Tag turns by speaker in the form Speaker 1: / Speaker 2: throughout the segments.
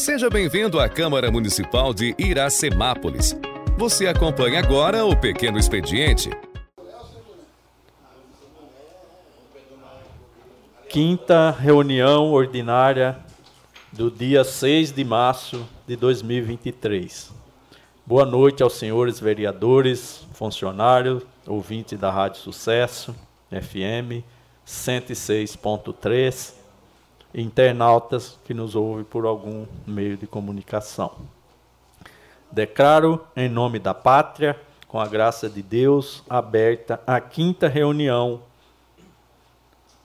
Speaker 1: Seja bem-vindo à Câmara Municipal de Iracemápolis. Você acompanha agora o Pequeno Expediente.
Speaker 2: Quinta reunião ordinária do dia 6 de março de 2023. Boa noite aos senhores vereadores, funcionários, ouvintes da Rádio Sucesso, FM 106.3 internautas que nos ouvem por algum meio de comunicação. Declaro, em nome da pátria, com a graça de Deus, aberta a quinta reunião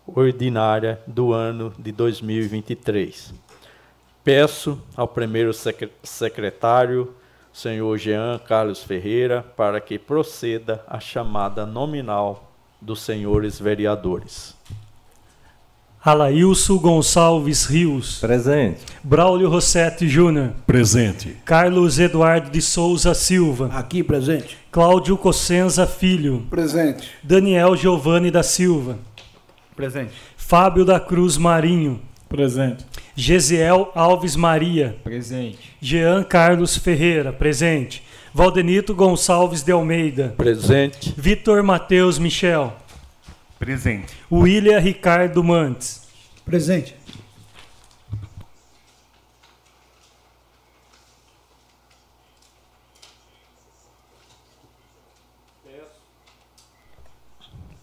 Speaker 2: ordinária do ano de 2023. Peço ao primeiro secretário, senhor Jean Carlos Ferreira, para que proceda a chamada nominal dos senhores vereadores.
Speaker 3: Alailson Gonçalves Rios.
Speaker 4: Presente.
Speaker 3: Braulio Rossetti Júnior.
Speaker 5: Presente.
Speaker 3: Carlos Eduardo de Souza Silva.
Speaker 6: Aqui presente.
Speaker 3: Cláudio Cossenza Filho.
Speaker 6: Presente.
Speaker 3: Daniel Giovanni da Silva.
Speaker 6: Presente.
Speaker 3: Fábio da Cruz Marinho.
Speaker 5: Presente.
Speaker 3: Gesiel Alves Maria.
Speaker 7: Presente.
Speaker 3: Jean Carlos Ferreira. Presente. Valdenito Gonçalves de Almeida.
Speaker 2: Presente.
Speaker 3: Vitor Matheus Michel.
Speaker 8: Presente.
Speaker 3: William Ricardo Mantes.
Speaker 6: Presente.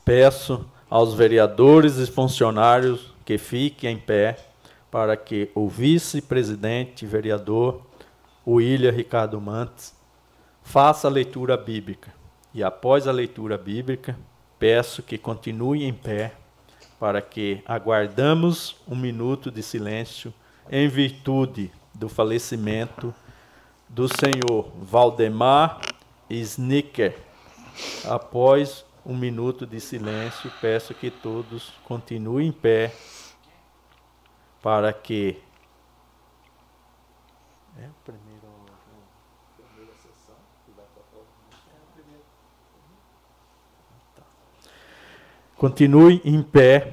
Speaker 2: Peço aos vereadores e funcionários que fiquem em pé para que o vice-presidente vereador William Ricardo Mantes faça a leitura bíblica. E após a leitura bíblica, peço que continue em pé para que aguardamos um minuto de silêncio em virtude do falecimento do senhor Valdemar Snicker. Após um minuto de silêncio, peço que todos continuem em pé para que é, Continue em pé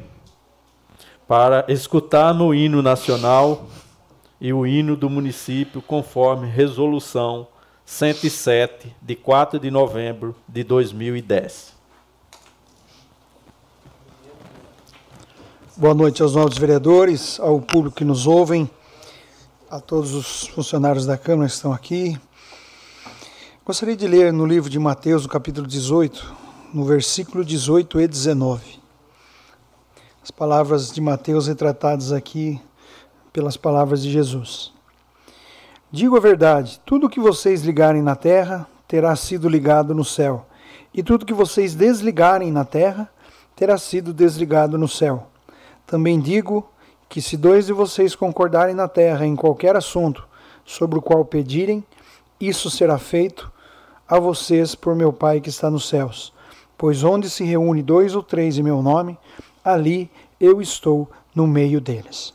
Speaker 2: para escutar no hino nacional e o hino do município, conforme resolução 107, de 4 de novembro de 2010.
Speaker 6: Boa noite aos novos vereadores, ao público que nos ouvem, a todos os funcionários da Câmara que estão aqui. Gostaria de ler no livro de Mateus, no capítulo 18, no versículo 18 e 19. As palavras de Mateus retratadas aqui pelas palavras de Jesus. Digo a verdade: tudo que vocês ligarem na terra terá sido ligado no céu, e tudo que vocês desligarem na terra terá sido desligado no céu. Também digo que se dois de vocês concordarem na terra em qualquer assunto sobre o qual pedirem, isso será feito a vocês por meu Pai que está nos céus. Pois onde se reúne dois ou três em meu nome, ali eu estou no meio deles.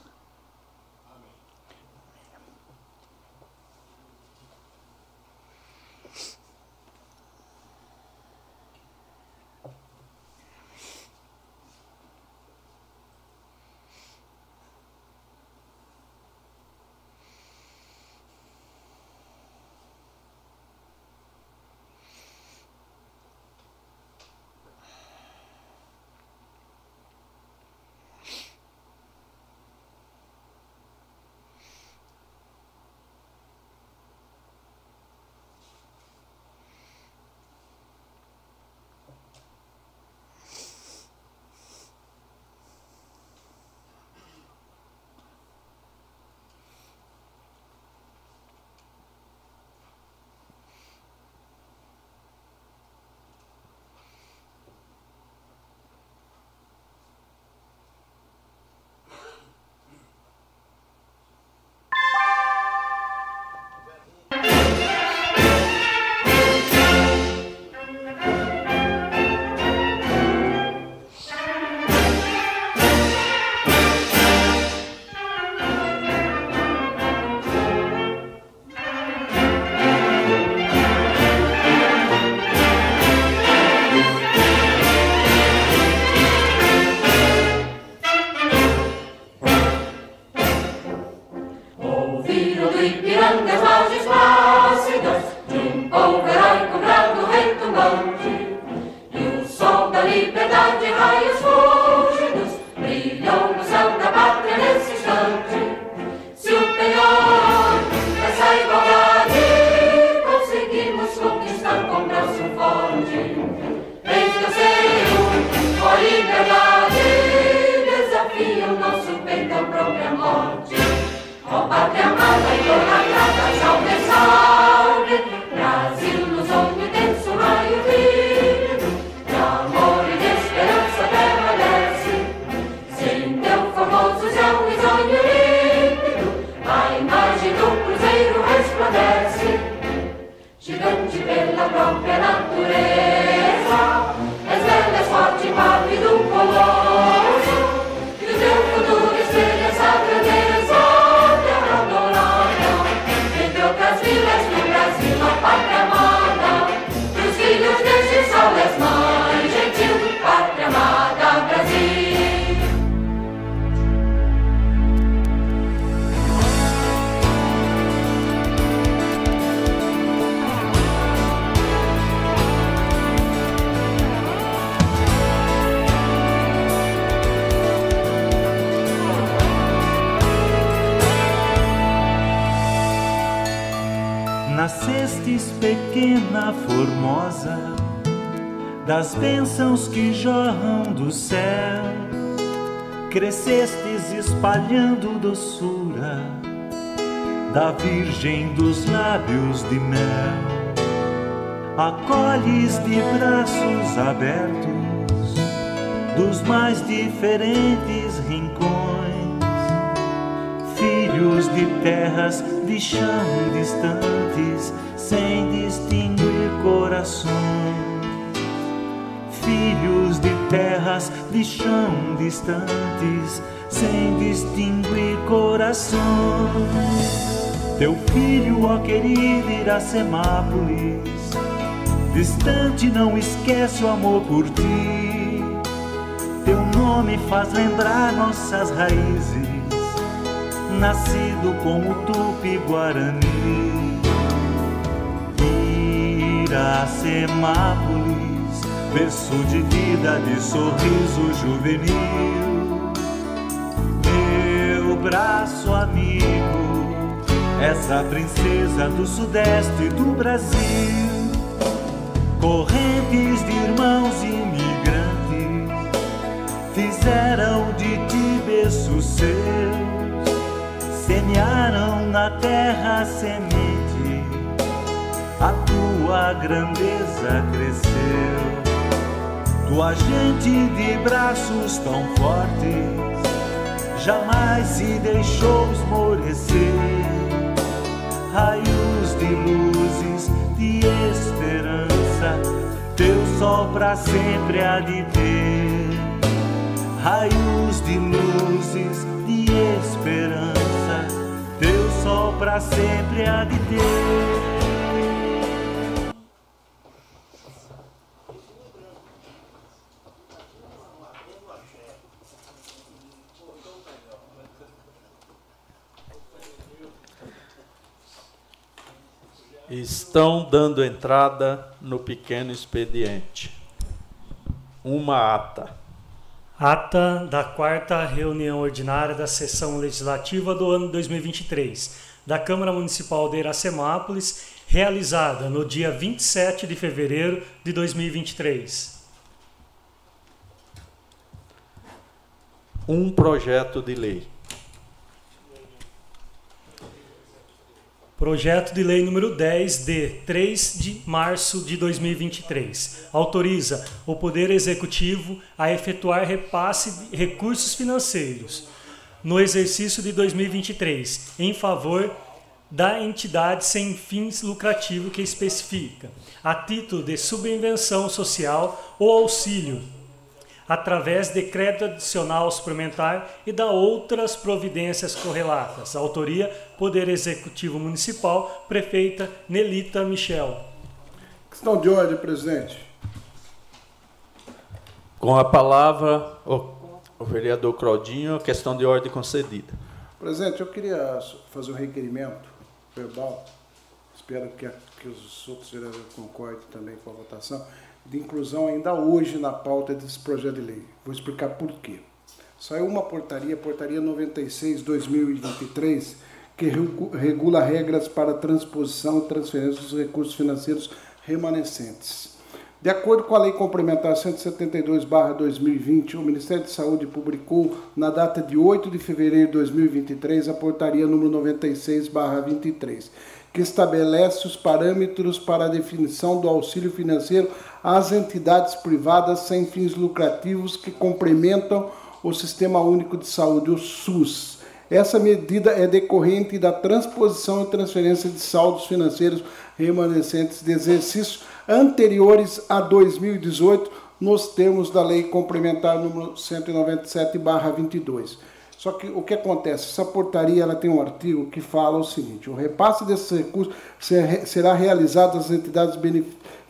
Speaker 5: Nascestes pequena formosa, das bênçãos que jorram do céu, crescestes espalhando doçura da Virgem dos lábios de mel. Acolhes de braços abertos dos mais diferentes rincões filhos de terras de chão distantes, sem distinguir corações. Filhos de terras de chão distantes, sem distinguir corações. Teu filho, ó querido Iracemápolis, distante não esquece o amor por ti. Teu nome faz lembrar nossas raízes nascido como Tupi-Guarani. Iracemápolis, berço de vida, de sorriso juvenil. Meu braço amigo, essa princesa do sudeste do Brasil. Correntes de irmãos imigrantes fizeram de ti berço seu semearam na terra semente, a tua grandeza cresceu. Tua gente de braços tão fortes, jamais se deixou esmorecer. Raios de luzes, de esperança, teu sol pra sempre há de ter. Raios de luzes, de esperança sol sempre há de ter.
Speaker 2: Estão dando entrada no pequeno expediente. Uma ata.
Speaker 3: Ata da quarta reunião ordinária da sessão legislativa do ano 2023 da Câmara Municipal de Iracemápolis, realizada no dia 27 de fevereiro de 2023.
Speaker 2: Um projeto de lei.
Speaker 3: Projeto de Lei número 10 de 3 de março de 2023 autoriza o Poder Executivo a efetuar repasse de recursos financeiros no exercício de 2023 em favor da entidade sem fins lucrativos que especifica, a título de subvenção social ou auxílio através de crédito adicional suplementar e da outras providências correlatas. Autoria: Poder Executivo Municipal, Prefeita Nelita Michel.
Speaker 7: Questão de ordem, presidente.
Speaker 2: Com a palavra, o, o vereador Claudinho, questão de ordem concedida.
Speaker 7: Presidente, eu queria fazer um requerimento verbal, espero que, que os outros vereadores concordem também com a votação, de inclusão ainda hoje na pauta desse projeto de lei. Vou explicar por quê. Saiu uma portaria, portaria 96-2023, que regula regras para transposição e transferência dos recursos financeiros remanescentes. De acordo com a Lei Complementar 172-2020, o Ministério de Saúde publicou, na data de 8 de fevereiro de 2023, a portaria número 96-23, que estabelece os parâmetros para a definição do auxílio financeiro às entidades privadas sem fins lucrativos que complementam o Sistema Único de Saúde, o SUS. Essa medida é decorrente da transposição e transferência de saldos financeiros remanescentes de exercícios anteriores a 2018, nos termos da Lei Complementar número 197/22. Só que o que acontece? Essa portaria ela tem um artigo que fala o seguinte: o repasse desses recursos será realizado às entidades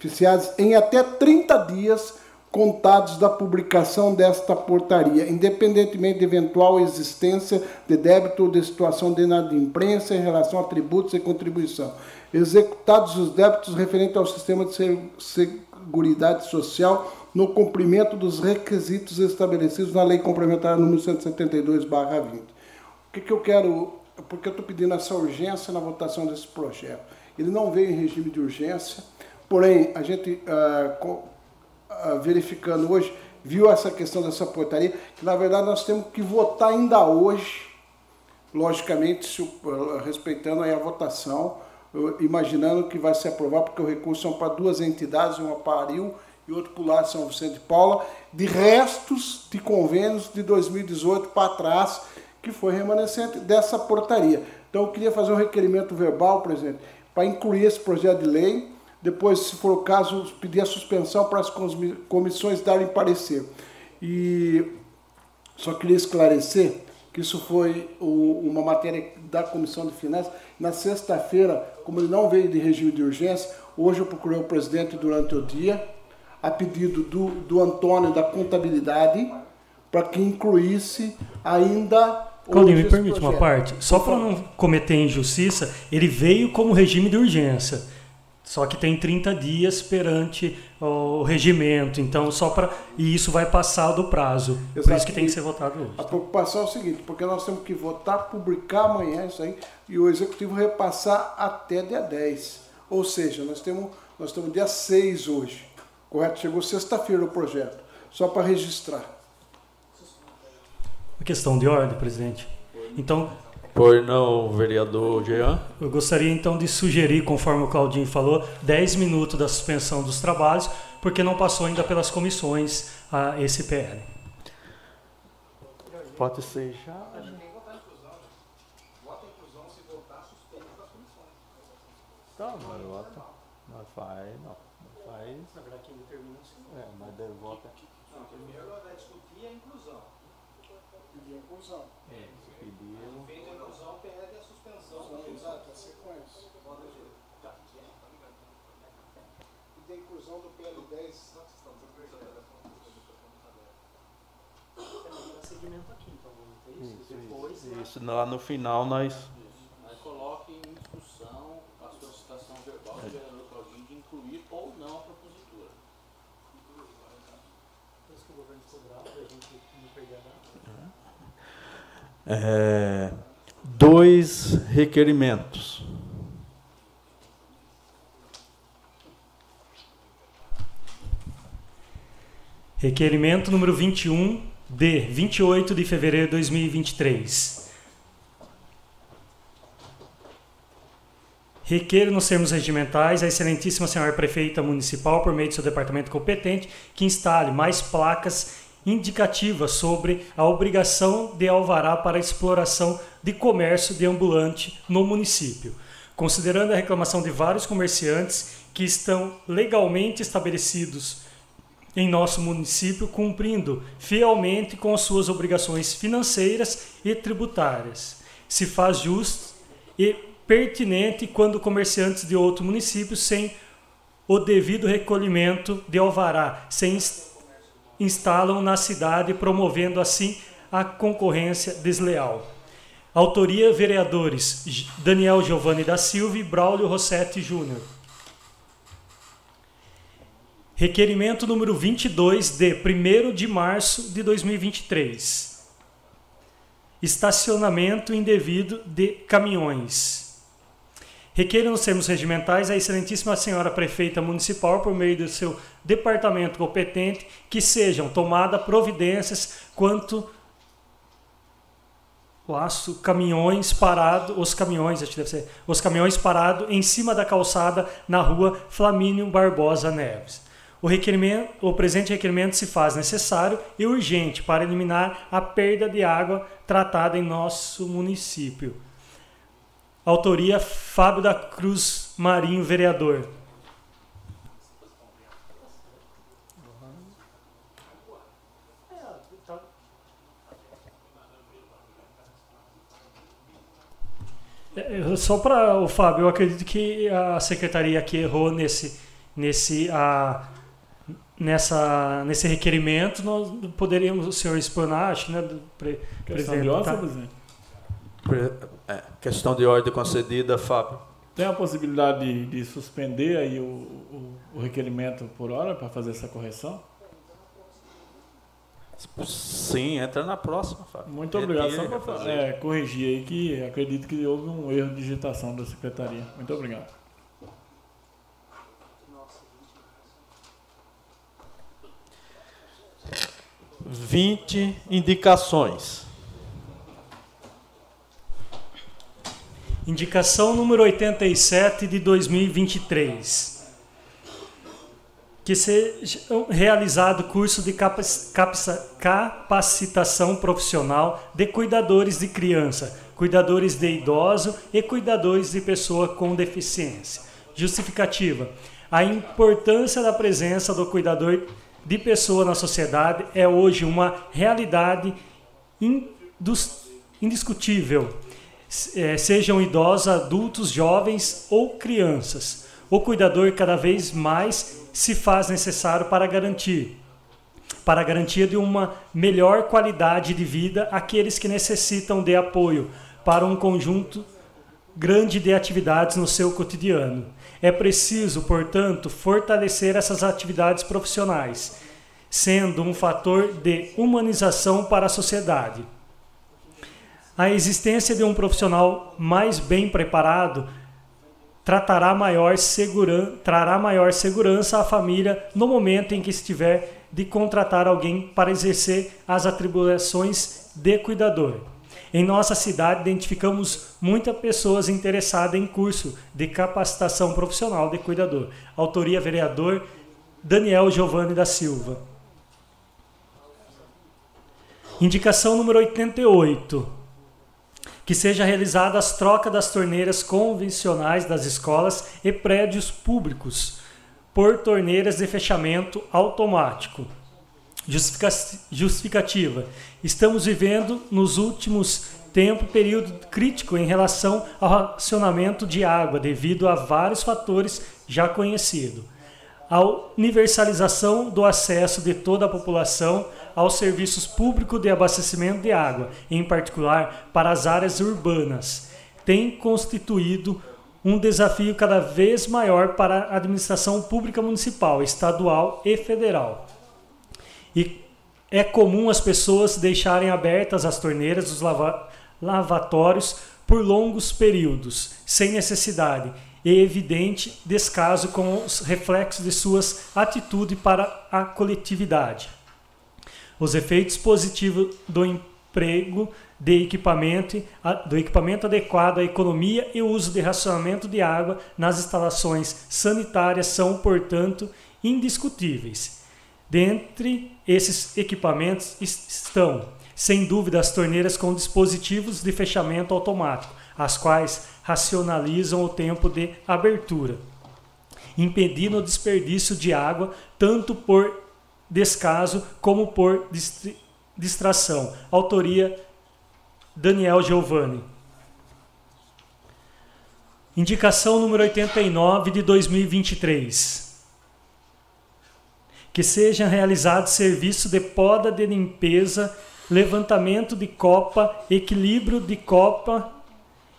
Speaker 7: beneficiadas em até 30 dias contados da publicação desta portaria, independentemente de eventual existência de débito ou de situação de inadimplência em relação a tributos e contribuição executados os débitos referentes ao sistema de seguridade social no cumprimento dos requisitos estabelecidos na Lei Complementar número 172/20. O que, que eu quero, porque eu estou pedindo essa urgência na votação desse projeto. Ele não veio em regime de urgência, porém a gente ah, ah, verificando hoje viu essa questão dessa portaria, que na verdade nós temos que votar ainda hoje, logicamente ah, respeitando aí a votação imaginando que vai se aprovar, porque o recurso são para duas entidades, uma para Aril e outra para o de São Vicente de Paula, de restos de convênios de 2018 para trás, que foi remanescente dessa portaria. Então eu queria fazer um requerimento verbal, presidente, para incluir esse projeto de lei, depois, se for o caso, pedir a suspensão para as comissões darem parecer. E só queria esclarecer que isso foi uma matéria da Comissão de Finanças. Na sexta-feira, como ele não veio de regime de urgência, hoje eu procurei o presidente durante o dia, a pedido do, do Antônio da Contabilidade, para que incluísse ainda.
Speaker 3: Claudinho, me permite uma parte? Só para não cometer injustiça, ele veio como regime de urgência. Só que tem 30 dias perante o regimento, então só para e isso vai passar do prazo. Por isso que tem que ser votado hoje.
Speaker 7: A preocupação é o seguinte, porque nós temos que votar, publicar amanhã isso aí e o executivo repassar até dia 10. Ou seja, nós temos nós estamos dia 6 hoje. Correto? Chegou sexta-feira o projeto, só para registrar.
Speaker 3: A questão de ordem, presidente. Então,
Speaker 2: Pois não, vereador Jean.
Speaker 3: Eu gostaria então de sugerir, conforme o Claudinho falou, 10 minutos da suspensão dos trabalhos, porque não passou ainda pelas comissões a esse PL.
Speaker 2: Pode ser já. Tá, mas vota. Mas faz, não. Mas faz. Na verdade, quem determina é É, mas deve vota. Não, primeiro vai discutir a inclusão.
Speaker 7: Pedir a inclusão.
Speaker 2: É, pedir.
Speaker 7: inclusão do PL10.
Speaker 2: segmento aqui, então isso. Depois, isso. Lá no final nós. Isso.
Speaker 8: Mas coloque em discussão a solicitação verbal do vereador Claudinho de incluir ou não a propositura.
Speaker 3: Depois que o governo cobrar, a gente não perder
Speaker 2: nada. É, dois requerimentos.
Speaker 3: Requerimento número 21 de 28 de fevereiro de 2023. Requer nos termos regimentais a excelentíssima senhora prefeita municipal, por meio do seu departamento competente, que instale mais placas indicativas sobre a obrigação de alvará para exploração de comércio de ambulante no município, considerando a reclamação de vários comerciantes que estão legalmente estabelecidos em nosso município, cumprindo fielmente com as suas obrigações financeiras e tributárias. Se faz justo e pertinente quando comerciantes de outro município, sem o devido recolhimento de alvará, se instalam na cidade, promovendo assim a concorrência desleal. Autoria: vereadores Daniel Giovanni da Silva e Braulio Rossetti Júnior. Requerimento número 22 de 1 de março de 2023. Estacionamento indevido de caminhões. Requeiro nos termos regimentais a excelentíssima senhora prefeita municipal, por meio do seu departamento competente, que sejam tomadas providências quanto laço caminhões parados, os caminhões, acho que deve ser, os caminhões parados em cima da calçada na rua Flamínio Barbosa Neves. O, requerimento, o presente requerimento se faz necessário e urgente para eliminar a perda de água tratada em nosso município. Autoria Fábio da Cruz Marinho, vereador. É, Só para o Fábio, eu acredito que a secretaria aqui errou nesse, nesse, a, nessa, nesse requerimento. Nós poderíamos, o senhor explanar, acho, né, do pre, presidente, tá?
Speaker 9: presidente?
Speaker 2: É, questão de ordem concedida, Fábio.
Speaker 9: Tem a possibilidade de, de suspender aí o, o, o requerimento por hora para fazer essa correção?
Speaker 2: Sim, entra na próxima, Fábio.
Speaker 9: Muito obrigado.
Speaker 2: Retire,
Speaker 9: Só para
Speaker 2: refazer.
Speaker 9: corrigir aí que acredito que houve um erro de digitação da secretaria. Muito obrigado.
Speaker 2: Vinte indicações.
Speaker 3: Indicação número 87 de 2023. Que seja realizado curso de capacitação profissional de cuidadores de criança, cuidadores de idoso e cuidadores de pessoa com deficiência. Justificativa: a importância da presença do cuidador de pessoa na sociedade é hoje uma realidade indiscutível sejam idosos, adultos, jovens ou crianças. O cuidador cada vez mais se faz necessário para garantir para a garantia de uma melhor qualidade de vida àqueles que necessitam de apoio para um conjunto grande de atividades no seu cotidiano. É preciso, portanto, fortalecer essas atividades profissionais, sendo um fator de humanização para a sociedade. A existência de um profissional mais bem preparado tratará maior seguran trará maior segurança à família no momento em que estiver de contratar alguém para exercer as atribuições de cuidador. Em nossa cidade, identificamos muitas pessoas interessadas em curso de capacitação profissional de cuidador. Autoria vereador Daniel Giovanni da Silva. Indicação número 88 que seja realizada as trocas das torneiras convencionais das escolas e prédios públicos por torneiras de fechamento automático. Justifica- Justificativa: estamos vivendo nos últimos tempos período crítico em relação ao racionamento de água devido a vários fatores já conhecidos. A universalização do acesso de toda a população aos serviços públicos de abastecimento de água, em particular para as áreas urbanas, tem constituído um desafio cada vez maior para a administração pública municipal, estadual e federal. E é comum as pessoas deixarem abertas as torneiras dos lava- lavatórios por longos períodos, sem necessidade, e evidente descaso com os reflexos de suas atitudes para a coletividade. Os efeitos positivos do emprego de equipamento, do equipamento adequado à economia e uso de racionamento de água nas instalações sanitárias são, portanto, indiscutíveis. Dentre esses equipamentos es- estão, sem dúvida, as torneiras com dispositivos de fechamento automático, as quais racionalizam o tempo de abertura, impedindo o desperdício de água tanto por descaso como por distração. Autoria Daniel Giovanni. Indicação número 89 de 2023. Que seja realizado serviço de poda de limpeza levantamento de copa, equilíbrio de copa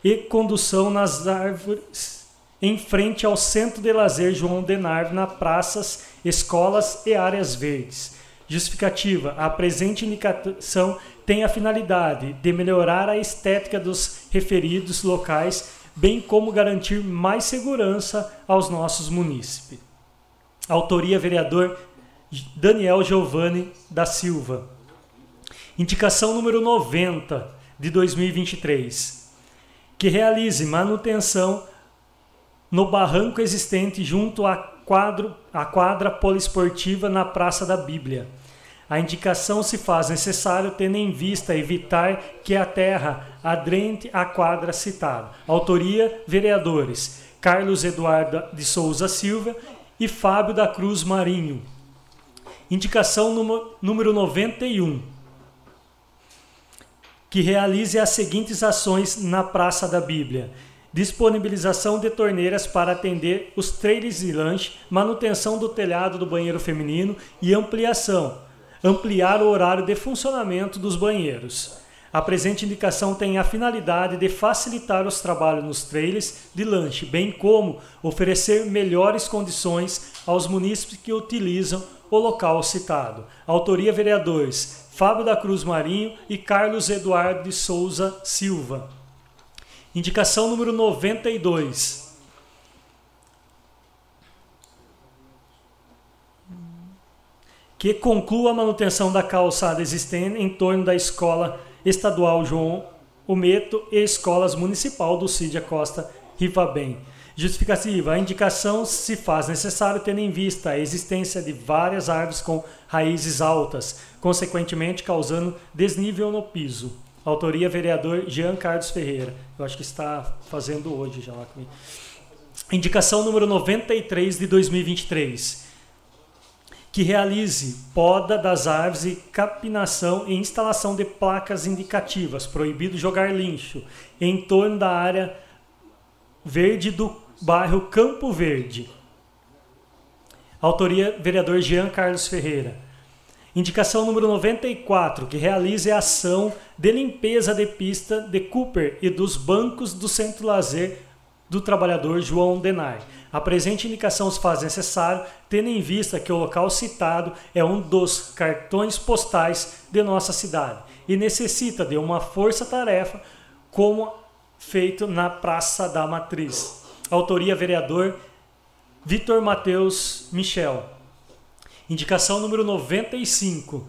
Speaker 3: e condução nas árvores em frente ao Centro de Lazer João Denarve, na praças, escolas e áreas verdes. Justificativa: a presente indicação tem a finalidade de melhorar a estética dos referidos locais, bem como garantir mais segurança aos nossos munícipes. Autoria vereador Daniel Giovanni da Silva. Indicação número 90 de 2023. Que realize manutenção no barranco existente junto à, quadro, à quadra poliesportiva na Praça da Bíblia. A indicação se faz necessário tendo em vista evitar que a terra aderente à quadra citada. Autoria: vereadores Carlos Eduardo de Souza Silva e Fábio da Cruz Marinho. Indicação número 91. Que realize as seguintes ações na Praça da Bíblia: disponibilização de torneiras para atender os trailers de lanche, manutenção do telhado do banheiro feminino e ampliação. Ampliar o horário de funcionamento dos banheiros. A presente indicação tem a finalidade de facilitar os trabalhos nos trailers de lanche, bem como oferecer melhores condições aos munícipes que utilizam o local citado. Autoria vereadores Fábio da Cruz Marinho e Carlos Eduardo de Souza Silva. Indicação número 92. Que conclua a manutenção da calçada existente em torno da escola estadual João Ometo e escolas municipal do Cídia Costa Rivabem. Justificativa. A indicação se faz necessário tendo em vista a existência de várias árvores com raízes altas, consequentemente causando desnível no piso. Autoria vereador Jean Carlos Ferreira. Eu acho que está fazendo hoje já lá comigo. Indicação número 93 de 2023 que realize poda das árvores e capinação e instalação de placas indicativas, proibido jogar lixo, em torno da área verde do bairro Campo Verde. Autoria vereador Jean Carlos Ferreira. Indicação número 94, que realize a ação de limpeza de pista de Cooper e dos bancos do Centro Lazer do trabalhador João Denai. A presente indicação se faz necessário, tendo em vista que o local citado é um dos cartões postais de nossa cidade e necessita de uma força-tarefa como feito na Praça da Matriz. Autoria vereador Vitor Mateus Michel. Indicação número 95.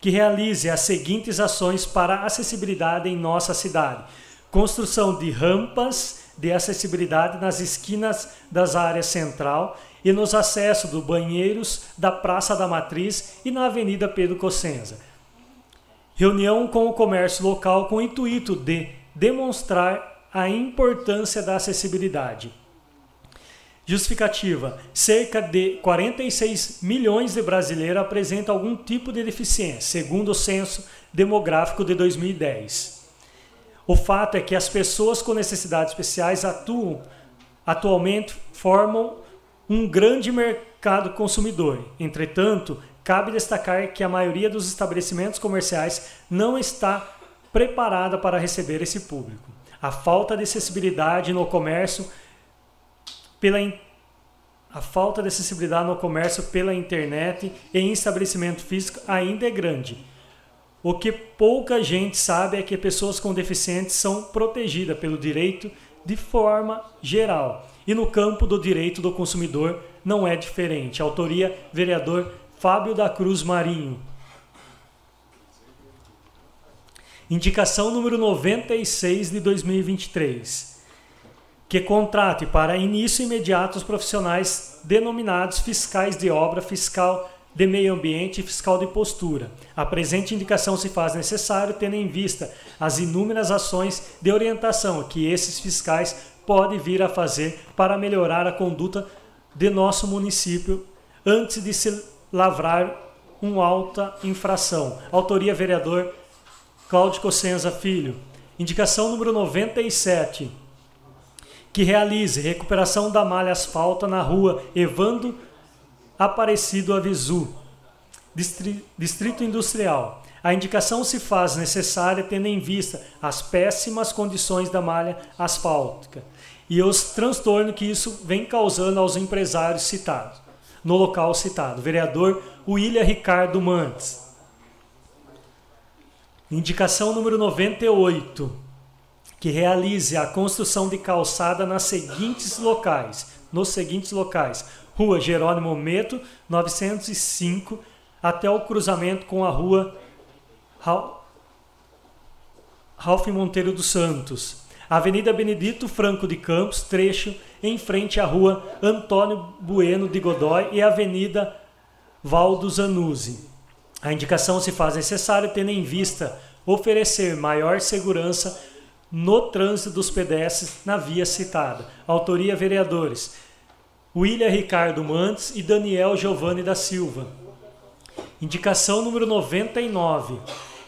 Speaker 3: Que realize as seguintes ações para acessibilidade em nossa cidade: construção de rampas de acessibilidade nas esquinas das áreas central e nos acessos dos banheiros da Praça da Matriz e na Avenida Pedro Cossenza. Reunião com o comércio local com o intuito de demonstrar a importância da acessibilidade. Justificativa: cerca de 46 milhões de brasileiros apresentam algum tipo de deficiência, segundo o censo demográfico de 2010. O fato é que as pessoas com necessidades especiais atuam, atualmente formam um grande mercado consumidor. Entretanto, cabe destacar que a maioria dos estabelecimentos comerciais não está preparada para receber esse público. A falta de acessibilidade no comércio pela a falta de acessibilidade no comércio pela internet e em estabelecimento físico ainda é grande. O que pouca gente sabe é que pessoas com deficientes são protegidas pelo direito de forma geral. E no campo do direito do consumidor não é diferente. Autoria: vereador Fábio da Cruz Marinho. Indicação número 96 de 2023. Que contrate para início imediato os profissionais denominados fiscais de obra fiscal de meio ambiente e fiscal de postura. A presente indicação se faz necessário tendo em vista as inúmeras ações de orientação que esses fiscais podem vir a fazer para melhorar a conduta de nosso município antes de se lavrar uma alta infração. Autoria vereador Cláudio Cossenza Filho. Indicação número 97. Que realize recuperação da malha asfalta na rua Evando Aparecido Avisu, Distrito Industrial. A indicação se faz necessária tendo em vista as péssimas condições da malha asfáltica e os transtornos que isso vem causando aos empresários citados, no local citado. Vereador William Ricardo Mantes. Indicação número 98, que realize a construção de calçada nas seguintes locais, nos seguintes locais: Rua Jerônimo Meto, 905, até o cruzamento com a Rua Ra- Ralph Monteiro dos Santos. Avenida Benedito Franco de Campos, trecho em frente à Rua Antônio Bueno de Godoy e Avenida Valdo Zanuzzi. A indicação se faz necessária tendo em vista oferecer maior segurança no trânsito dos pedestres na via citada. Autoria vereadores William Ricardo Mantes e Daniel Giovanni da Silva. Indicação número 99,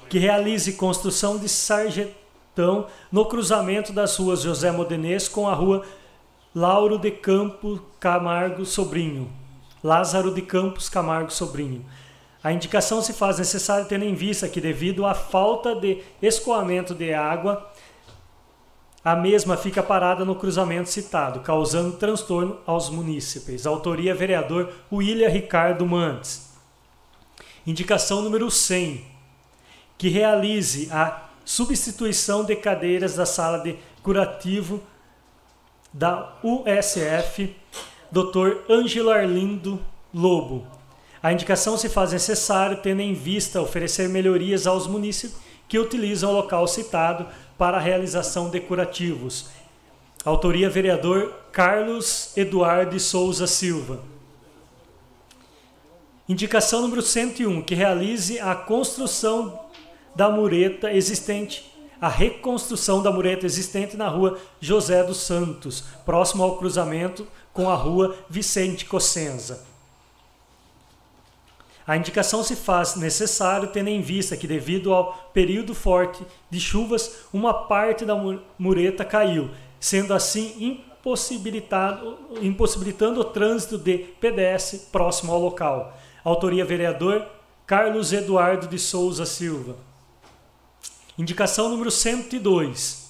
Speaker 3: que realize construção de sarjetão no cruzamento das ruas José Modenês com a rua Lauro de Campos Camargo Sobrinho. Lázaro de Campos Camargo Sobrinho. A indicação se faz necessária tendo em vista que, devido à falta de escoamento de água, a mesma fica parada no cruzamento citado, causando transtorno aos munícipes. Autoria vereador William Ricardo Mantes. Indicação número 100, que realize a substituição de cadeiras da sala de curativo da USF, Dr. Ângelo Arlindo Lobo. A indicação se faz necessária tendo em vista oferecer melhorias aos munícipes que utilizam o local citado para a realização de curativos. Autoria vereador Carlos Eduardo Souza Silva. Indicação número 101, que realize a construção da mureta existente, a reconstrução da mureta existente na rua José dos Santos, próximo ao cruzamento com a rua Vicente Cossenza. A indicação se faz necessário tendo em vista que, devido ao período forte de chuvas, uma parte da mu- mureta caiu, sendo assim impossibilitando o trânsito de PDS próximo ao local. Autoria vereador Carlos Eduardo de Souza Silva. Indicação número 102.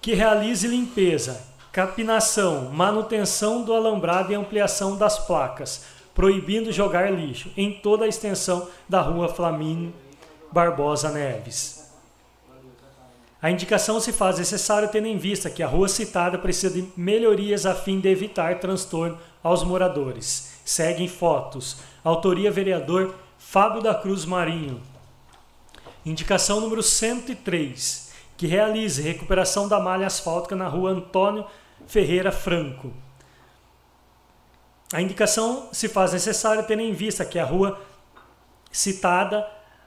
Speaker 3: Que realize limpeza, capinação, manutenção do alambrado e ampliação das placas, proibindo jogar lixo em toda a extensão da rua Flamínio Barbosa Neves. A indicação se faz necessária tendo em vista que a rua citada precisa de melhorias a fim de evitar transtorno aos moradores. Seguem fotos. Autoria vereador Fábio da Cruz Marinho. Indicação número 103, que realize recuperação da malha asfáltica na rua Antônio Ferreira Franco. A indicação se faz necessária tendo em vista que a rua citada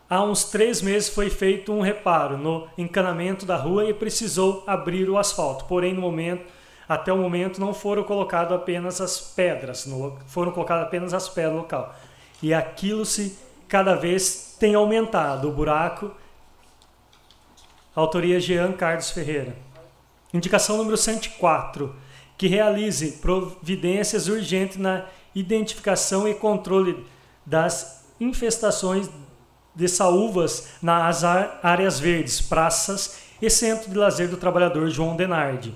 Speaker 3: há uns três meses foi feito um reparo no encanamento da rua e precisou abrir o asfalto. Porém, no momento, até o momento, não foram colocadas apenas as pedras, no foram colocadas apenas as pedras no local. E aquilo se cada vez tem aumentado o buraco. Autoria Jean Carlos Ferreira. Indicação número 104, que realize providências urgentes na identificação e controle das infestações de saúvas nas áreas verdes, praças e centro de lazer do trabalhador João Denardi.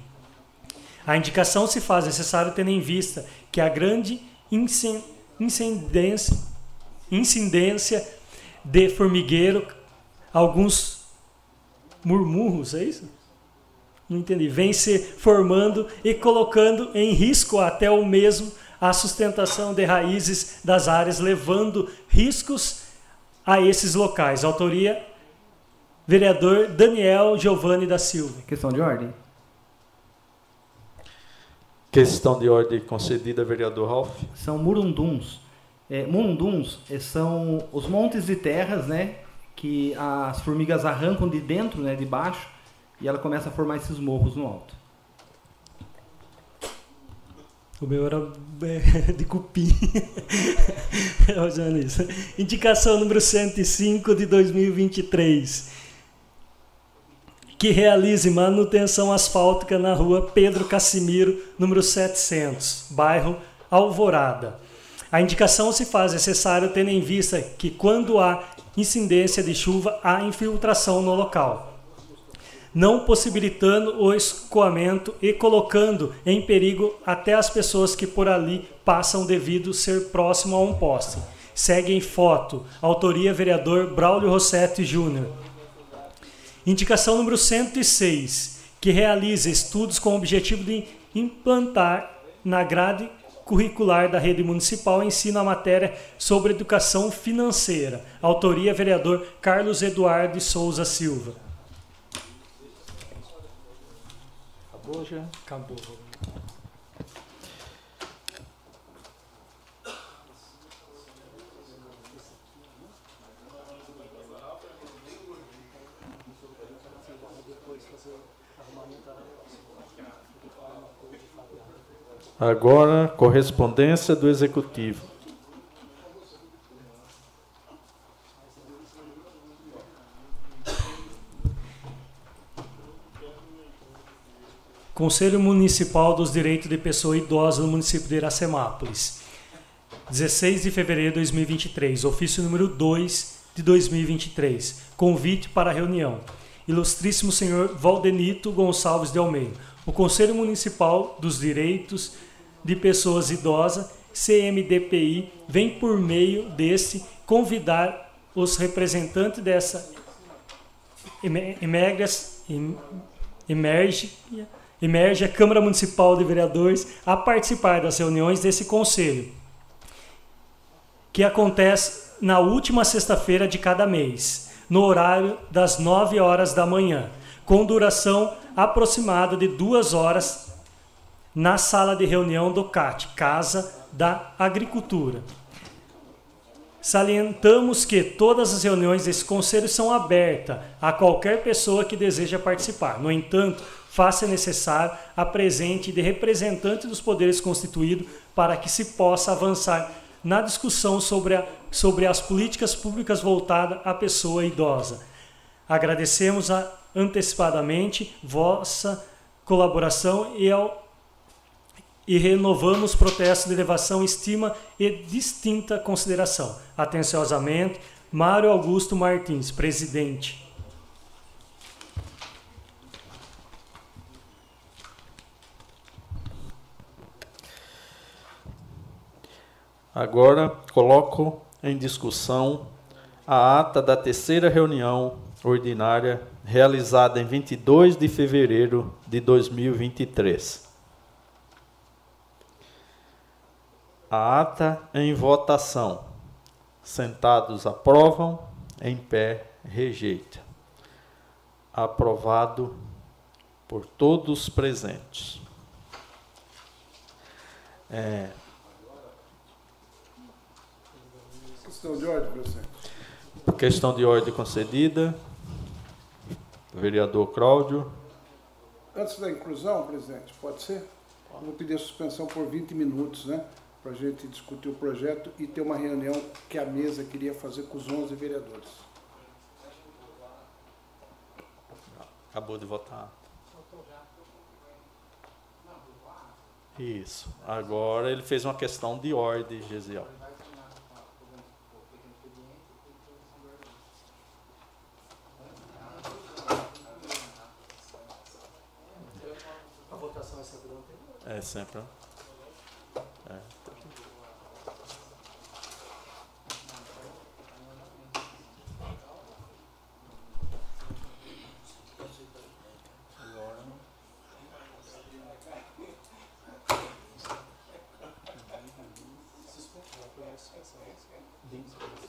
Speaker 3: A indicação se faz necessário tendo em vista que a grande incidência, incidência de formigueiro, alguns murmurros, é isso? Não entendi. Vem se formando e colocando em risco até o mesmo a sustentação de raízes das áreas, levando riscos a esses locais. Autoria: vereador Daniel Giovanni da Silva.
Speaker 10: Questão de ordem.
Speaker 2: Questão de ordem concedida, vereador Ralph.
Speaker 10: São murunduns. É, murunduns eh, são os montes de terras, né? Que as formigas arrancam de dentro, né? De baixo. E ela começa a formar esses morros no alto.
Speaker 3: O meu era é, de cupim. Olhando isso. Indicação número 105 de 2023. Que realize manutenção asfáltica na rua Pedro Cassimiro, número 700, bairro Alvorada. A indicação se faz necessária tendo em vista que quando há incidência de chuva, há infiltração no local, não possibilitando o escoamento e colocando em perigo até as pessoas que por ali passam devido ser próximo a um poste. Segue em foto, autoria vereador Braulio Rossetti Júnior. Indicação número 106, que realiza estudos com o objetivo de implantar na grade curricular da rede municipal ensino a matéria sobre educação financeira. Autoria vereador Carlos Eduardo Souza Silva.
Speaker 2: Acabou já?
Speaker 3: Acabou.
Speaker 2: Agora, correspondência do Executivo.
Speaker 3: Conselho Municipal dos Direitos de Pessoa Idosa no município de Iracemápolis. 16 de fevereiro de 2023, ofício número 2 de 2023. Convite para a reunião. Ilustríssimo senhor Valdenito Gonçalves de Almeida. O Conselho Municipal dos Direitos de Pessoas Idosas, CMDPI, vem por meio desse convidar os representantes dessa emergas, emerge, emerge a Câmara Municipal de Vereadores a participar das reuniões desse conselho, que acontece na última sexta-feira de cada mês, no horário das 9 horas da manhã, com duração aproximada de duas horas na sala de reunião do CAT, Casa da Agricultura. Salientamos que todas as reuniões desse conselho são abertas a qualquer pessoa que deseja participar. No entanto, faça necessário a presente de representante dos poderes constituídos para que se possa avançar na discussão sobre, a, sobre as políticas públicas voltadas à pessoa idosa. Agradecemos a, antecipadamente vossa colaboração e, ao, e renovamos protesto de elevação, estima e distinta consideração. Atenciosamente, Mário Augusto Martins, presidente.
Speaker 2: Agora coloco em discussão a ata da terceira reunião ordinária realizada em 22 de fevereiro de 2023. A ata em votação. Sentados aprovam, em pé rejeita. Aprovado por todos presentes. É,
Speaker 7: Questão de ordem, presidente.
Speaker 2: Questão de ordem concedida. Vereador Cláudio.
Speaker 7: Antes da inclusão, presidente, pode ser? Eu vou pedir a suspensão por 20 minutos, né? Para a gente discutir o projeto e ter uma reunião que a mesa queria fazer com os 11 vereadores.
Speaker 2: Acabou de votar. Isso. Agora ele fez uma questão de ordem, Gesiel.
Speaker 3: A votação é sempre ontem.
Speaker 2: É sempre. É.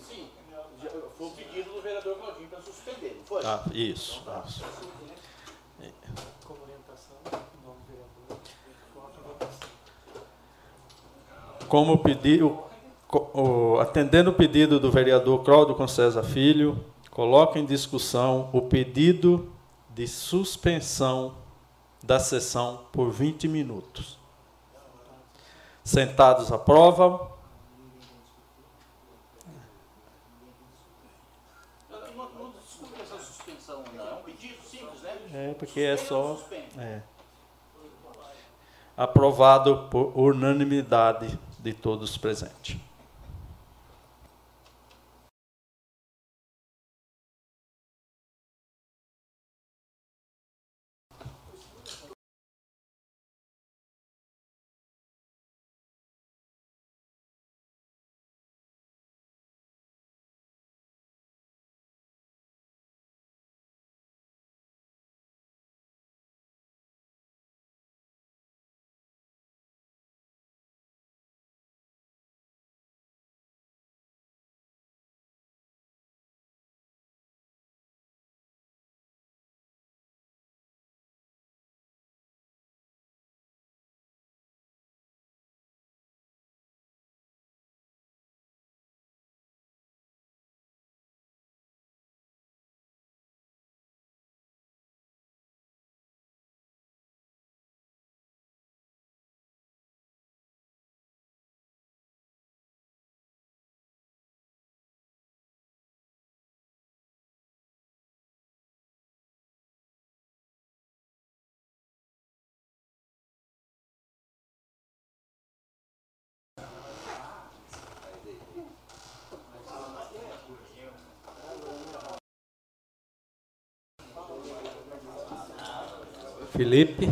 Speaker 8: Sim, foi o pedido do vereador Claudinho para suspender, não foi?
Speaker 2: Ah, isso. isso.
Speaker 3: Como orientação, novo vereador. Coloca a votação.
Speaker 2: Como pediu, atendendo o pedido do vereador Cláudio Concesa Filho, coloco em discussão o pedido de suspensão da sessão por 20 minutos. Sentados aprovam.
Speaker 8: É um pedido simples, né?
Speaker 2: É, porque é só. É. Aprovado por unanimidade de todos presentes. Felipe.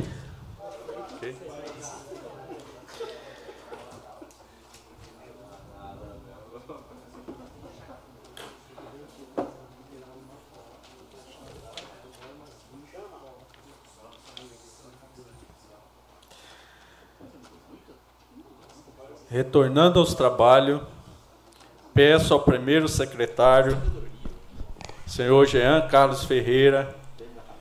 Speaker 2: Retornando aos trabalhos, peço ao primeiro secretário, senhor Jean Carlos Ferreira,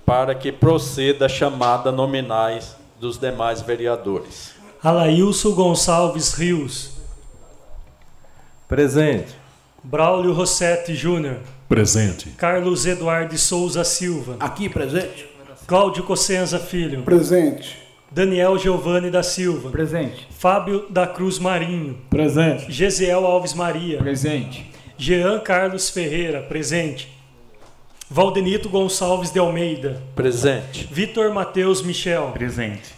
Speaker 2: para que proceda a chamada nominais dos demais vereadores.
Speaker 3: Alailson Gonçalves Rios.
Speaker 11: Presente.
Speaker 3: Braulio Rossetti Júnior.
Speaker 12: Presente.
Speaker 3: Carlos Eduardo Souza Silva.
Speaker 13: Aqui, presente.
Speaker 3: Cláudio Cossenza Filho.
Speaker 7: Presente.
Speaker 3: Daniel Giovanni da Silva.
Speaker 10: Presente.
Speaker 3: Fábio da Cruz Marinho.
Speaker 9: Presente.
Speaker 3: Gesiel Alves Maria.
Speaker 14: Presente.
Speaker 3: Jean Carlos Ferreira. Presente. Valdenito Gonçalves de Almeida.
Speaker 2: Presente.
Speaker 3: Vitor Matheus Michel.
Speaker 14: Presente.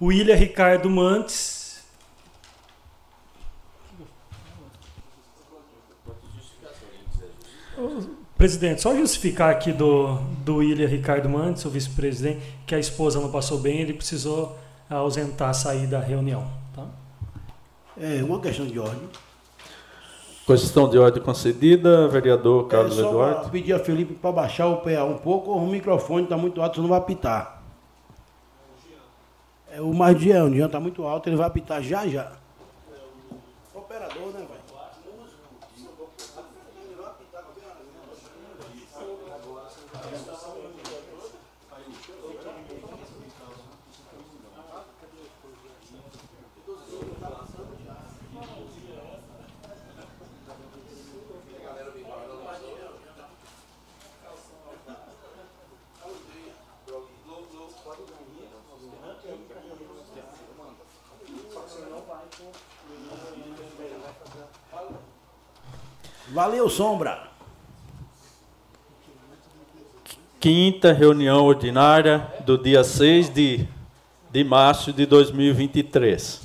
Speaker 3: William Ricardo Mantes. Presidente, só justificar aqui do, do William Ricardo Mantes, o vice-presidente, que a esposa não passou bem, ele precisou ausentar, sair da reunião. Tá?
Speaker 13: É uma questão de ordem.
Speaker 2: Questão de ordem concedida, vereador Carlos
Speaker 13: é só
Speaker 2: Eduardo.
Speaker 13: pedir a Felipe para baixar o PA um pouco, o microfone está muito alto, senão vai apitar. É o mais Jean, o Jean está muito alto, ele vai apitar já já. Operador, né, velho? Valeu, Sombra.
Speaker 2: Quinta reunião ordinária do dia 6 de, de março de 2023.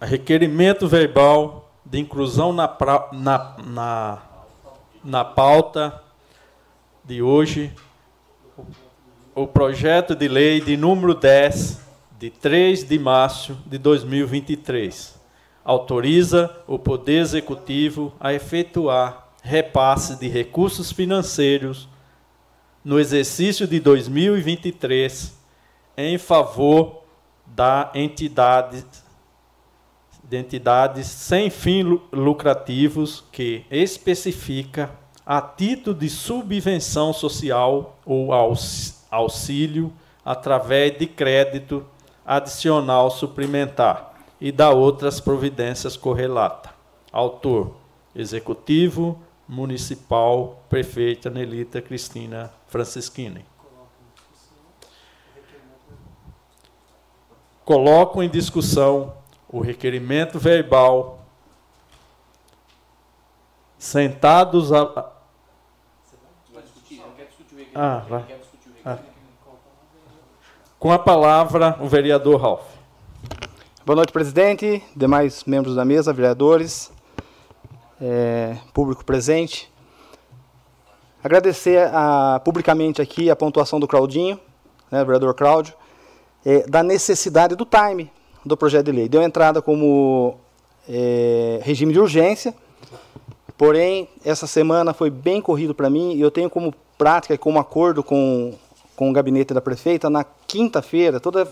Speaker 2: Requerimento verbal de inclusão na, pra- na, na, na pauta de hoje o projeto de lei de número 10, de 3 de março de 2023, autoriza o Poder Executivo a efetuar repasse de recursos financeiros no exercício de 2023 em favor da entidade de entidades sem fins lu- lucrativos que especifica a título de subvenção social ou aux- auxílio através de crédito adicional suplementar e da outras providências correlatas. Autor: Executivo Municipal Prefeita Nelita Cristina Francisquini. Coloco em discussão o requerimento verbal sentados
Speaker 8: Vai discutir? Não quer discutir o requerimento?
Speaker 2: Ah, vai. Ah.
Speaker 8: requerimento.
Speaker 2: Com a palavra, o vereador Ralph.
Speaker 15: Boa noite, presidente, demais membros da mesa, vereadores, eh, público presente. Agradecer a- publicamente aqui a pontuação do Claudinho, né, vereador Cláudio, eh, da necessidade do time do projeto de lei. Deu entrada como eh, regime de urgência, porém, essa semana foi bem corrido para mim e eu tenho como prática e como acordo com, com o gabinete da prefeita, na quinta-feira, toda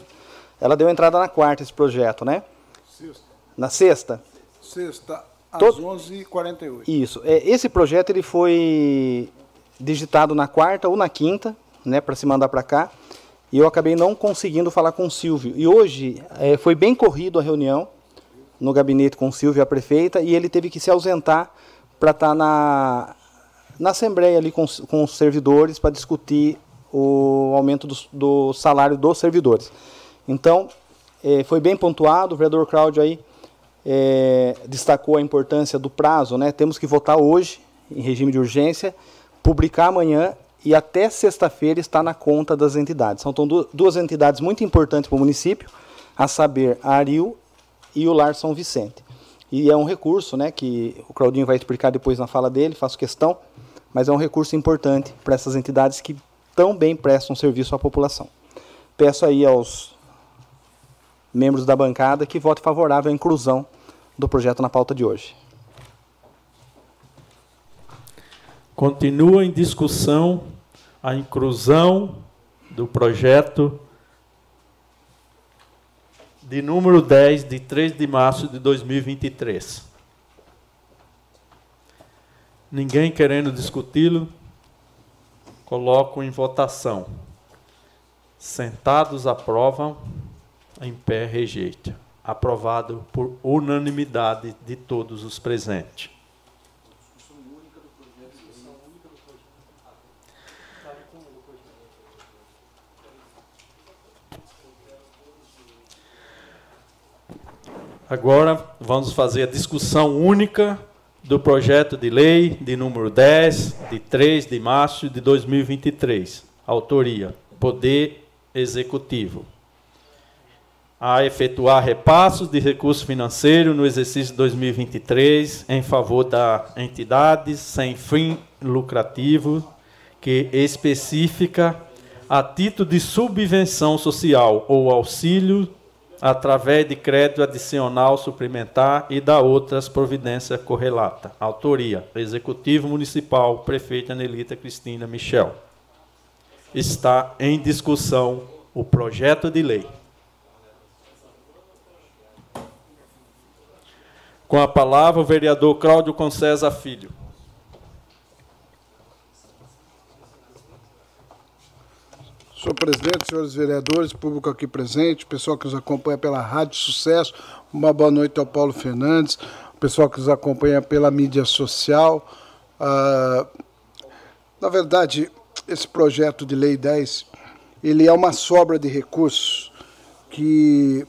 Speaker 15: ela deu entrada na quarta esse projeto, né?
Speaker 7: Sexta.
Speaker 15: Na sexta.
Speaker 7: Sexta, às
Speaker 15: Todo-
Speaker 7: 11h48.
Speaker 15: Isso. É, esse projeto ele foi digitado na quarta ou na quinta, né, para se mandar para cá. E eu acabei não conseguindo falar com o Silvio. E hoje é, foi bem corrido a reunião no gabinete com o Silvio, a prefeita, e ele teve que se ausentar para estar na, na assembleia ali com, os- com os servidores para discutir o aumento do, do salário dos servidores. Então, eh, foi bem pontuado, o vereador Cláudio aí eh, destacou a importância do prazo, né? Temos que votar hoje, em regime de urgência, publicar amanhã e até sexta-feira está na conta das entidades. São então, du- duas entidades muito importantes para o município, a saber, a Aril e o Lar São Vicente. E é um recurso né, que o Claudinho vai explicar depois na fala dele, faço questão, mas é um recurso importante para essas entidades que tão bem prestam serviço à população. Peço aí aos membros da bancada que votem favorável à inclusão do projeto na pauta de hoje.
Speaker 2: Continua em discussão a inclusão do projeto de número 10, de 3 de março de 2023. Ninguém querendo discuti-lo, coloco em votação. Sentados aprovam, em pé rejeita. Aprovado por unanimidade de todos os presentes. Agora vamos fazer a discussão única do projeto de lei de número 10, de 3 de março de 2023. Autoria: Poder Executivo. A efetuar repassos de recursos financeiros no exercício 2023 em favor da entidade sem fim lucrativo que especifica a título de subvenção social ou auxílio através de crédito adicional suplementar e da outras providências correlata. Autoria: Executivo Municipal, Prefeita Nelita Cristina Michel. Está em discussão o projeto de lei. Com a palavra o vereador Cláudio Concesa Filho.
Speaker 7: Senhor presidente, senhores vereadores, público aqui presente, pessoal que nos acompanha pela Rádio Sucesso, uma boa noite ao Paulo Fernandes, pessoal que nos acompanha pela mídia social. Ah, na verdade, esse projeto de Lei 10, ele é uma sobra de recursos que,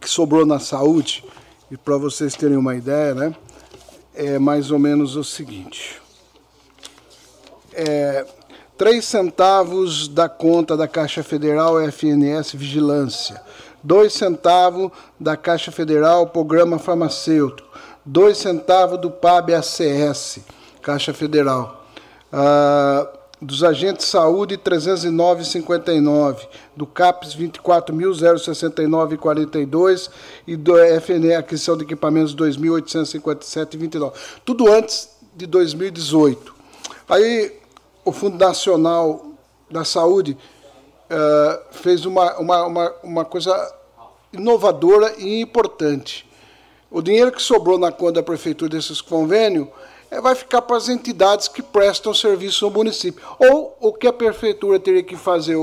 Speaker 7: que sobrou na saúde, e para vocês terem uma ideia, né, é mais ou menos o seguinte. É, 3 centavos da conta da Caixa Federal FNS Vigilância, 2 centavos da Caixa Federal Programa Farmacêutico, 2 centavos do PAB ACS, Caixa Federal, ah, dos agentes de saúde 309,59, do CAPES 24.069,42 e do FNE Aquisição de Equipamentos 2.857,29. Tudo antes de 2018. Aí o Fundo Nacional da Saúde uh, fez uma, uma, uma, uma coisa inovadora e importante. O dinheiro que sobrou na conta da prefeitura desses convênios é, vai ficar para as entidades que prestam serviço ao município. Ou o que a prefeitura teria que fazer,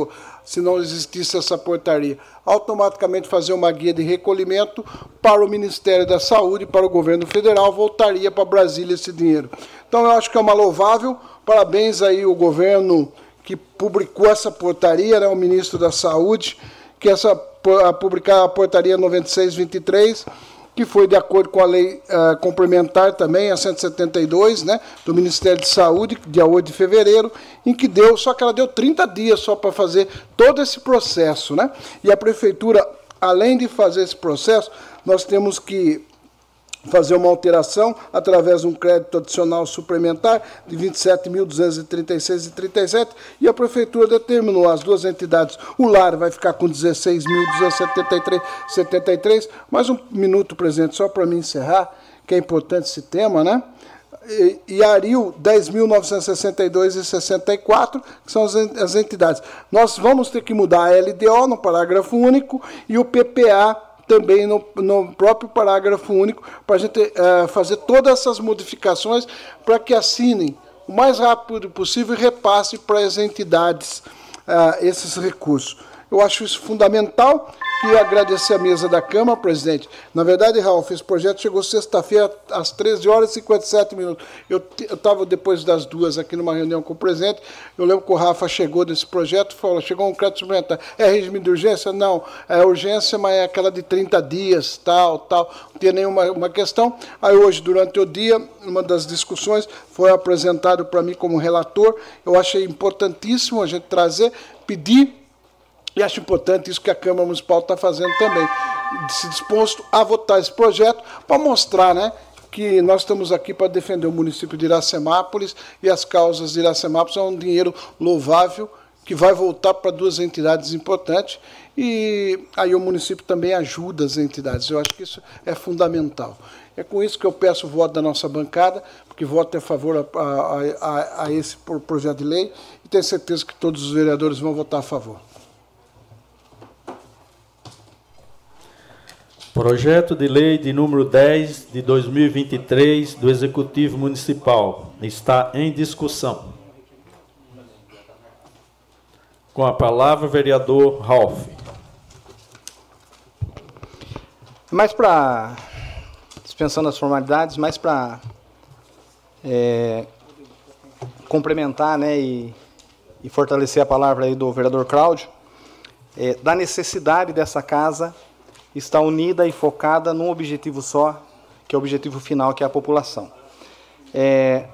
Speaker 7: se não existisse essa portaria, automaticamente fazer uma guia de recolhimento para o Ministério da Saúde, para o governo federal, voltaria para Brasília esse dinheiro. Então eu acho que é uma louvável Parabéns aí o governo que publicou essa portaria, né, o ministro da Saúde, que essa a publicar a portaria 9623, que foi de acordo com a lei uh, complementar também, a 172, né, do Ministério de Saúde, dia 8 de fevereiro, em que deu, só que ela deu 30 dias só para fazer todo esse processo, né? E a prefeitura, além de fazer esse processo, nós temos que fazer uma alteração através de um crédito adicional suplementar de 27.236,37 e a prefeitura determinou as duas entidades. O lar vai ficar com 16.273,73. Mais um minuto, presidente, só para me encerrar, que é importante esse tema, né? E, Aril 10.962,64, que são as entidades. Nós vamos ter que mudar a LDO no parágrafo único e o PPA também no, no próprio parágrafo único, para a gente uh, fazer todas essas modificações para que assinem o mais rápido possível e repasse para as entidades uh, esses recursos. Eu acho isso fundamental. Queria agradecer a mesa da Câmara, presidente. Na verdade, Ralf, esse projeto chegou sexta-feira às 13 horas e 57 minutos. Eu estava depois das duas aqui numa reunião com o presidente. Eu lembro que o Rafa chegou desse projeto e falou: chegou um crédito suplementar. É regime de urgência? Não. É urgência, mas é aquela de 30 dias, tal, tal. Não tinha nenhuma uma questão. Aí hoje, durante o dia, uma das discussões, foi apresentado para mim como relator. Eu achei importantíssimo a gente trazer, pedir e acho importante isso que a Câmara Municipal está fazendo também. se disposto a votar esse projeto para mostrar, né, que nós estamos aqui para defender o município de Iracemápolis e as causas de Iracemápolis é um dinheiro louvável que vai voltar para duas entidades importantes e aí o município também ajuda as entidades. Eu acho que isso é fundamental. É com isso que eu peço o voto da nossa bancada, porque voto a favor a, a, a, a esse projeto de lei e tenho certeza que todos os vereadores vão votar a favor.
Speaker 2: Projeto de lei de número 10 de 2023 do Executivo Municipal está em discussão. Com a palavra, vereador Ralph.
Speaker 15: Mais para, dispensando as formalidades, mais para é, complementar né, e, e, fortalecer a palavra aí do vereador Cláudio, é, da necessidade dessa casa estar unida e focada num objetivo só, que é o objetivo final, que é a população. É,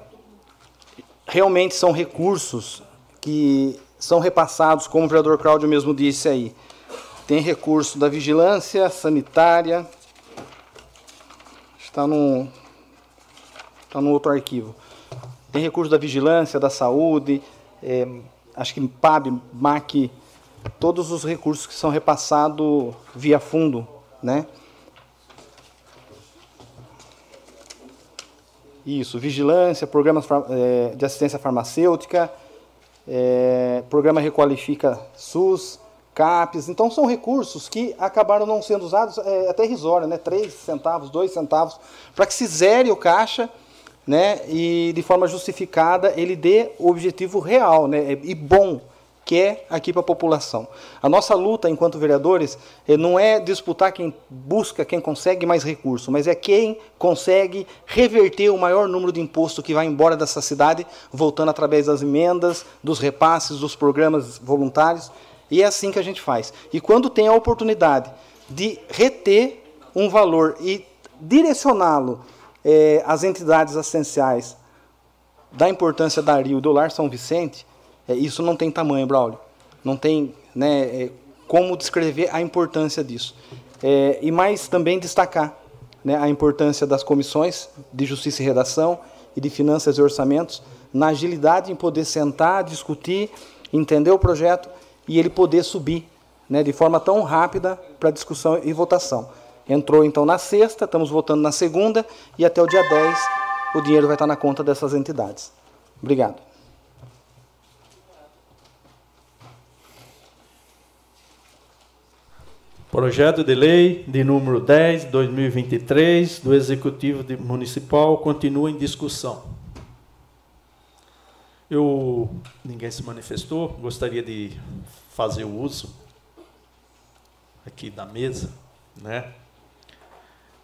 Speaker 15: realmente são recursos que são repassados, como o vereador Cláudio mesmo disse aí, tem recurso da vigilância sanitária, está no, está no outro arquivo. Tem recurso da vigilância, da saúde, é, acho que PAB, MAC, todos os recursos que são repassados via fundo, né? Isso, vigilância, programas é, de assistência farmacêutica, é, programa Requalifica SUS, CAPES. Então, são recursos que acabaram não sendo usados, é, até irrisório, né? 3 centavos, 2 centavos, para que se zere o caixa né? e, de forma justificada, ele dê o objetivo real né? e bom que é aqui para a população. A nossa luta enquanto vereadores eh, não é disputar quem busca, quem consegue mais recurso, mas é quem consegue reverter o maior número de imposto que vai embora dessa cidade, voltando através das emendas, dos repasses, dos programas voluntários. E é assim que a gente faz. E quando tem a oportunidade de reter um valor e direcioná-lo eh, às entidades assistenciais da importância da Rio do Lar São Vicente, é, isso não tem tamanho, Braulio. Não tem né, é, como descrever a importância disso. É, e mais também destacar né, a importância das comissões de Justiça e Redação e de Finanças e Orçamentos na agilidade em poder sentar, discutir, entender o projeto e ele poder subir né, de forma tão rápida para discussão e votação. Entrou então na sexta, estamos votando na segunda e até o dia 10 o dinheiro vai estar na conta dessas entidades. Obrigado.
Speaker 2: Projeto de lei de número 10, 2023, do Executivo Municipal continua em discussão. Eu, ninguém se manifestou, gostaria de fazer o uso aqui da mesa, né?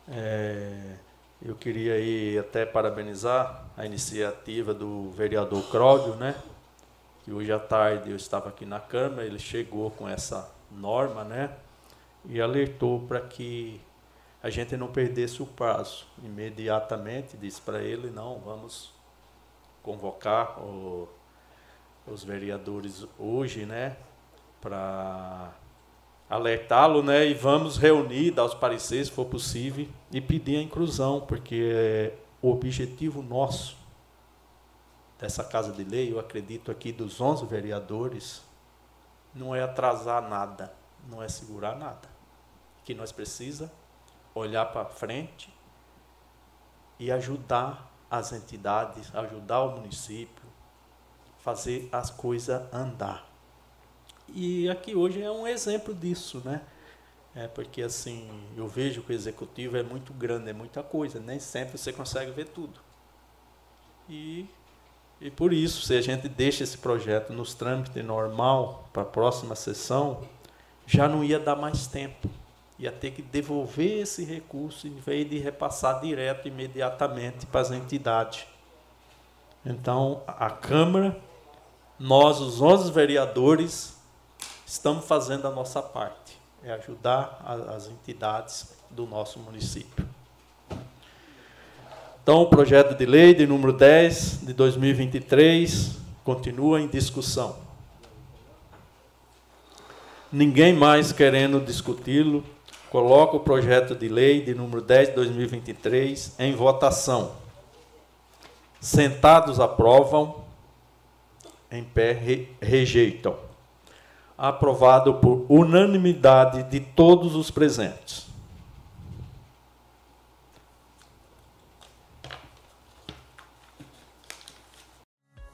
Speaker 2: É, eu queria aí até parabenizar a iniciativa do vereador Cláudio, né? Que hoje à tarde eu estava aqui na Câmara, ele chegou com essa norma, né? E alertou para que a gente não perdesse o prazo. Imediatamente disse para ele: não, vamos convocar o, os vereadores hoje, né, para alertá-lo, né, e vamos reunir, dar os pareceres, se for possível, e pedir a inclusão, porque é o objetivo nosso dessa casa de lei, eu acredito aqui dos 11 vereadores, não é atrasar nada, não é segurar nada que nós precisa olhar para frente e ajudar as entidades, ajudar o município, fazer as coisas andar. E aqui hoje é um exemplo disso, né? É porque assim, eu vejo que o executivo é muito grande, é muita coisa, nem sempre você consegue ver tudo. E, e por isso, se a gente deixa esse projeto nos trâmites normal para a próxima sessão, já não ia dar mais tempo ia ter que devolver esse recurso em vez de repassar direto, imediatamente para as entidades. Então, a Câmara, nós, os 11 vereadores, estamos fazendo a nossa parte, é ajudar as entidades do nosso município. Então, o projeto de lei de número 10 de 2023 continua em discussão. Ninguém mais querendo discuti-lo, Coloco o projeto de lei de número 10 de 2023 em votação. Sentados aprovam, em pé re rejeitam. Aprovado por unanimidade de todos os presentes.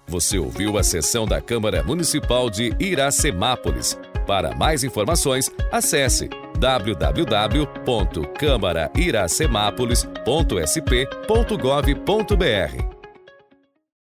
Speaker 1: Você ouviu a sessão da Câmara Municipal de Iracemápolis. Para mais informações, acesse www.câmarairacemápolis.sp.gov.br